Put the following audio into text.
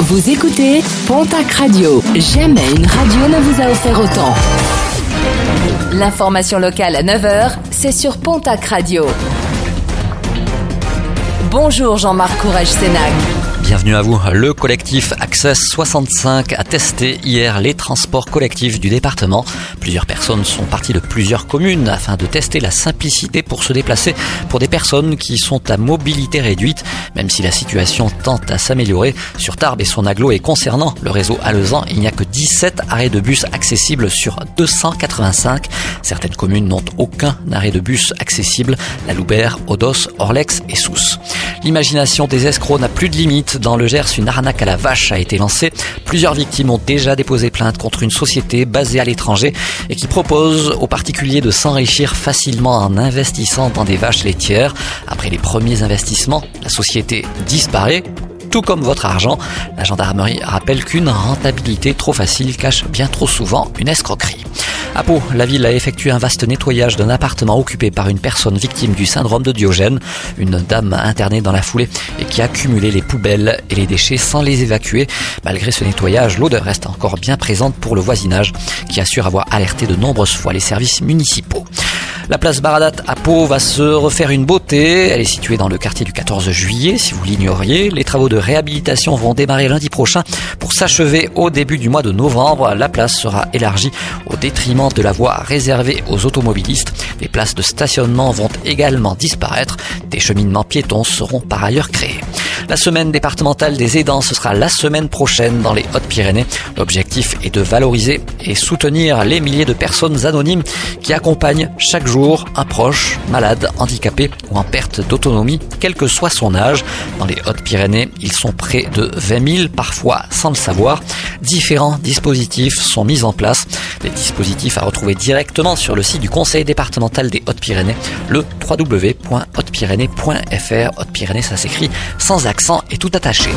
Vous écoutez Pontac Radio. Jamais une radio ne vous a offert autant. L'information locale à 9h, c'est sur Pontac Radio. Bonjour Jean-Marc Courage Sénac. Bienvenue à vous. Le collectif Access 65 a testé hier les transports collectifs du département. Plusieurs personnes sont parties de plusieurs communes afin de tester la simplicité pour se déplacer pour des personnes qui sont à mobilité réduite, même si la situation tente à s'améliorer sur Tarbes et son aglo et concernant le réseau alezan, il n'y a que 17 arrêts de bus accessibles sur 285. Certaines communes n'ont aucun arrêt de bus accessible, la Loubert, Odos, Orlex et Sousse. L'imagination des escrocs n'a plus de limite. Dans le Gers, une arnaque à la vache a été lancée. Plusieurs victimes ont déjà déposé plainte contre une société basée à l'étranger et qui propose aux particuliers de s'enrichir facilement en investissant dans des vaches laitières. Après les premiers investissements, la société disparaît tout comme votre argent. La gendarmerie rappelle qu'une rentabilité trop facile cache bien trop souvent une escroquerie. À Pau, la ville a effectué un vaste nettoyage d'un appartement occupé par une personne victime du syndrome de Diogène, une dame internée dans la foulée et qui a cumulé les poubelles et les déchets sans les évacuer. Malgré ce nettoyage, l'odeur reste encore bien présente pour le voisinage qui assure avoir alerté de nombreuses fois les services municipaux. La place Baradat à Pau va se refaire une beauté. Elle est située dans le quartier du 14 juillet, si vous l'ignoriez. Les travaux de réhabilitation vont démarrer lundi prochain pour s'achever au début du mois de novembre. La place sera élargie au détriment de la voie réservée aux automobilistes. Les places de stationnement vont également disparaître. Des cheminements piétons seront par ailleurs créés. La semaine départementale des aidants, ce sera la semaine prochaine dans les Hautes-Pyrénées. L'objectif est de valoriser et soutenir les milliers de personnes anonymes qui accompagnent chaque jour un proche, malade, handicapé ou en perte d'autonomie, quel que soit son âge. Dans les Hautes-Pyrénées, ils sont près de 20 000, parfois sans le savoir. Différents dispositifs sont mis en place. Des dispositifs à retrouver directement sur le site du Conseil départemental des Hautes-Pyrénées, le www.hautepyrénées.fr. Hautes-Pyrénées, ça s'écrit sans accent et tout attaché.